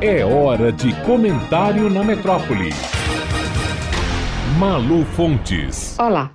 É hora de comentário na metrópole. Malu Fontes. Olá,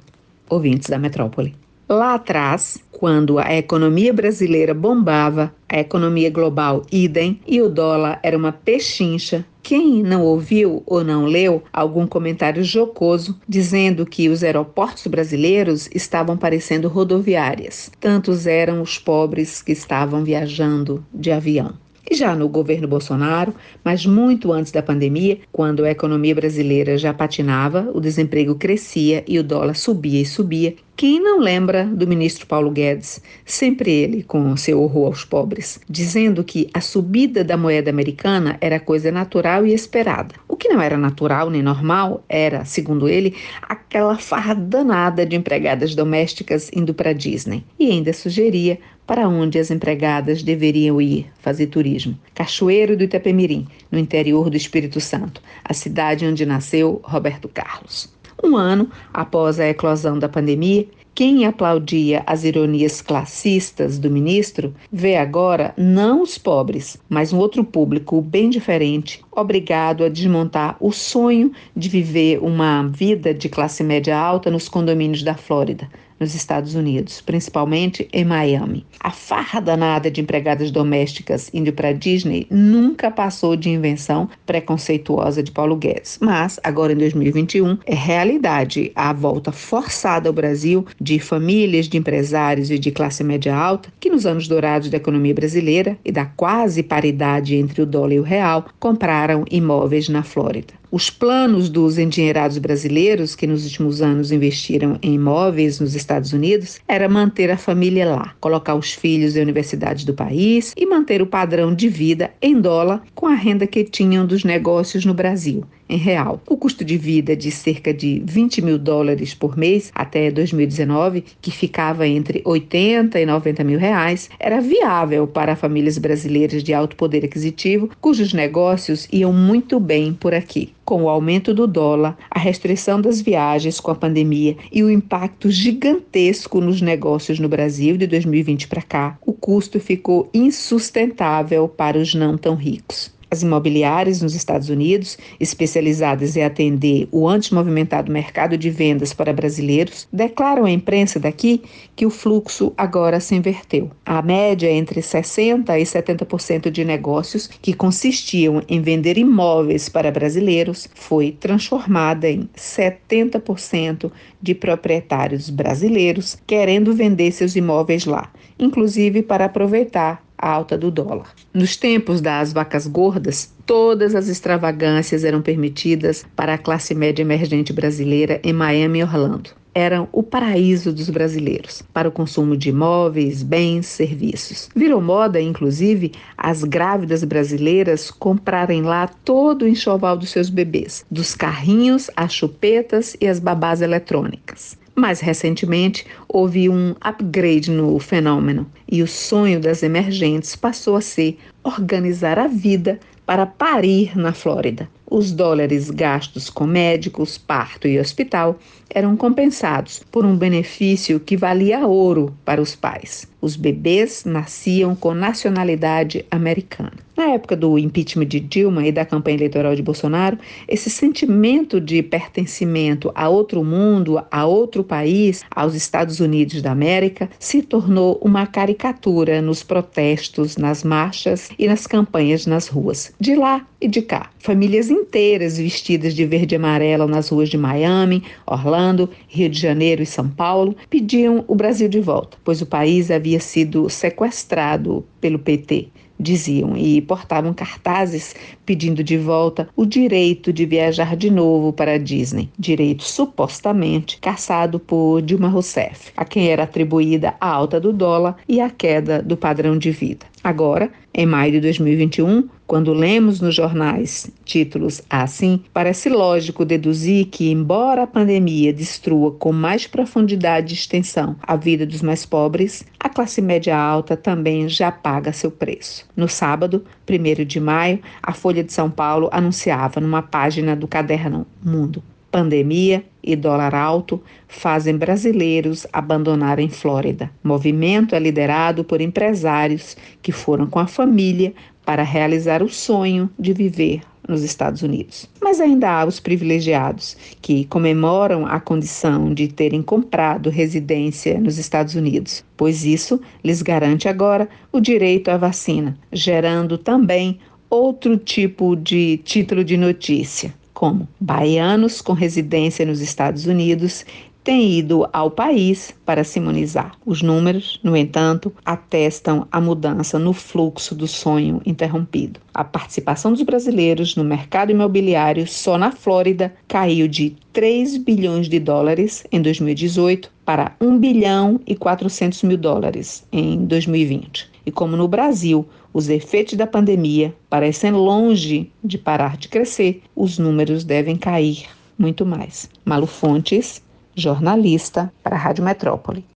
ouvintes da metrópole. Lá atrás, quando a economia brasileira bombava, a economia global idem e o dólar era uma pechincha, quem não ouviu ou não leu algum comentário jocoso dizendo que os aeroportos brasileiros estavam parecendo rodoviárias, tantos eram os pobres que estavam viajando de avião? E já no governo Bolsonaro, mas muito antes da pandemia, quando a economia brasileira já patinava, o desemprego crescia e o dólar subia e subia, quem não lembra do ministro Paulo Guedes, sempre ele com seu horror aos pobres, dizendo que a subida da moeda americana era coisa natural e esperada. Que não era natural nem normal era, segundo ele, aquela farra danada de empregadas domésticas indo para Disney. E ainda sugeria para onde as empregadas deveriam ir fazer turismo. Cachoeiro do Itapemirim, no interior do Espírito Santo, a cidade onde nasceu Roberto Carlos. Um ano após a eclosão da pandemia, quem aplaudia as ironias classistas do ministro vê agora não os pobres, mas um outro público bem diferente, obrigado a desmontar o sonho de viver uma vida de classe média alta nos condomínios da Flórida, nos Estados Unidos, principalmente em Miami. A farra danada de empregadas domésticas indo para Disney nunca passou de invenção preconceituosa de Paulo Guedes, mas agora em 2021 é realidade a volta forçada ao Brasil de famílias de empresários e de classe média alta que nos anos dourados da economia brasileira e da quase paridade entre o dólar e o real compraram imóveis na Flórida. Os planos dos endinheirados brasileiros, que nos últimos anos investiram em imóveis nos Estados Unidos, era manter a família lá, colocar os filhos em universidades do país e manter o padrão de vida em dólar com a renda que tinham dos negócios no Brasil em real. O custo de vida de cerca de 20 mil dólares por mês até 2019, que ficava entre 80 e 90 mil reais, era viável para famílias brasileiras de alto poder aquisitivo, cujos negócios iam muito bem por aqui. Com o aumento do dólar, a restrição das viagens com a pandemia e o impacto gigantesco nos negócios no Brasil de 2020 para cá, o custo ficou insustentável para os não tão ricos. As imobiliárias nos Estados Unidos, especializadas em atender o anti-movimentado mercado de vendas para brasileiros, declaram à imprensa daqui que o fluxo agora se inverteu. A média entre 60% e 70% de negócios que consistiam em vender imóveis para brasileiros foi transformada em 70% de proprietários brasileiros querendo vender seus imóveis lá, inclusive para aproveitar alta do dólar. Nos tempos das vacas gordas, todas as extravagâncias eram permitidas para a classe média emergente brasileira em Miami e Orlando. Eram o paraíso dos brasileiros para o consumo de imóveis, bens, serviços. Virou moda, inclusive, as grávidas brasileiras comprarem lá todo o enxoval dos seus bebês, dos carrinhos, as chupetas e as babás eletrônicas. Mais recentemente, houve um upgrade no fenômeno e o sonho das emergentes passou a ser organizar a vida para parir na Flórida. Os dólares gastos com médicos, parto e hospital eram compensados por um benefício que valia ouro para os pais. Os bebês nasciam com nacionalidade americana. Na época do impeachment de Dilma e da campanha eleitoral de Bolsonaro, esse sentimento de pertencimento a outro mundo, a outro país, aos Estados Unidos da América, se tornou uma caricatura nos protestos, nas marchas e nas campanhas nas ruas. De lá e de cá, famílias inteiras vestidas de verde e amarelo nas ruas de Miami, Orlando, Rio de Janeiro e São Paulo pediam o Brasil de volta, pois o país havia sido sequestrado pelo PT diziam, e portavam cartazes pedindo de volta o direito de viajar de novo para a Disney, direito supostamente caçado por Dilma Rousseff, a quem era atribuída a alta do dólar e a queda do padrão de vida. Agora, em maio de 2021, quando lemos nos jornais títulos assim, parece lógico deduzir que, embora a pandemia destrua com mais profundidade e extensão a vida dos mais pobres, a classe média alta também já paga seu preço. No sábado, 1 de maio, a Folha de São Paulo anunciava numa página do caderno Mundo Pandemia e dólar alto fazem brasileiros abandonarem Flórida. O movimento é liderado por empresários que foram com a família para realizar o sonho de viver nos Estados Unidos. Mas ainda há os privilegiados, que comemoram a condição de terem comprado residência nos Estados Unidos, pois isso lhes garante agora o direito à vacina, gerando também outro tipo de título de notícia como baianos com residência nos Estados Unidos têm ido ao país para se imunizar. Os números, no entanto, atestam a mudança no fluxo do sonho interrompido. A participação dos brasileiros no mercado imobiliário só na Flórida caiu de 3 bilhões de dólares em 2018 para 1 bilhão e 400 mil dólares em 2020. E como no Brasil, os efeitos da pandemia parecem longe de parar de crescer, os números devem cair muito mais. Malu Fontes, jornalista para a Rádio Metrópole.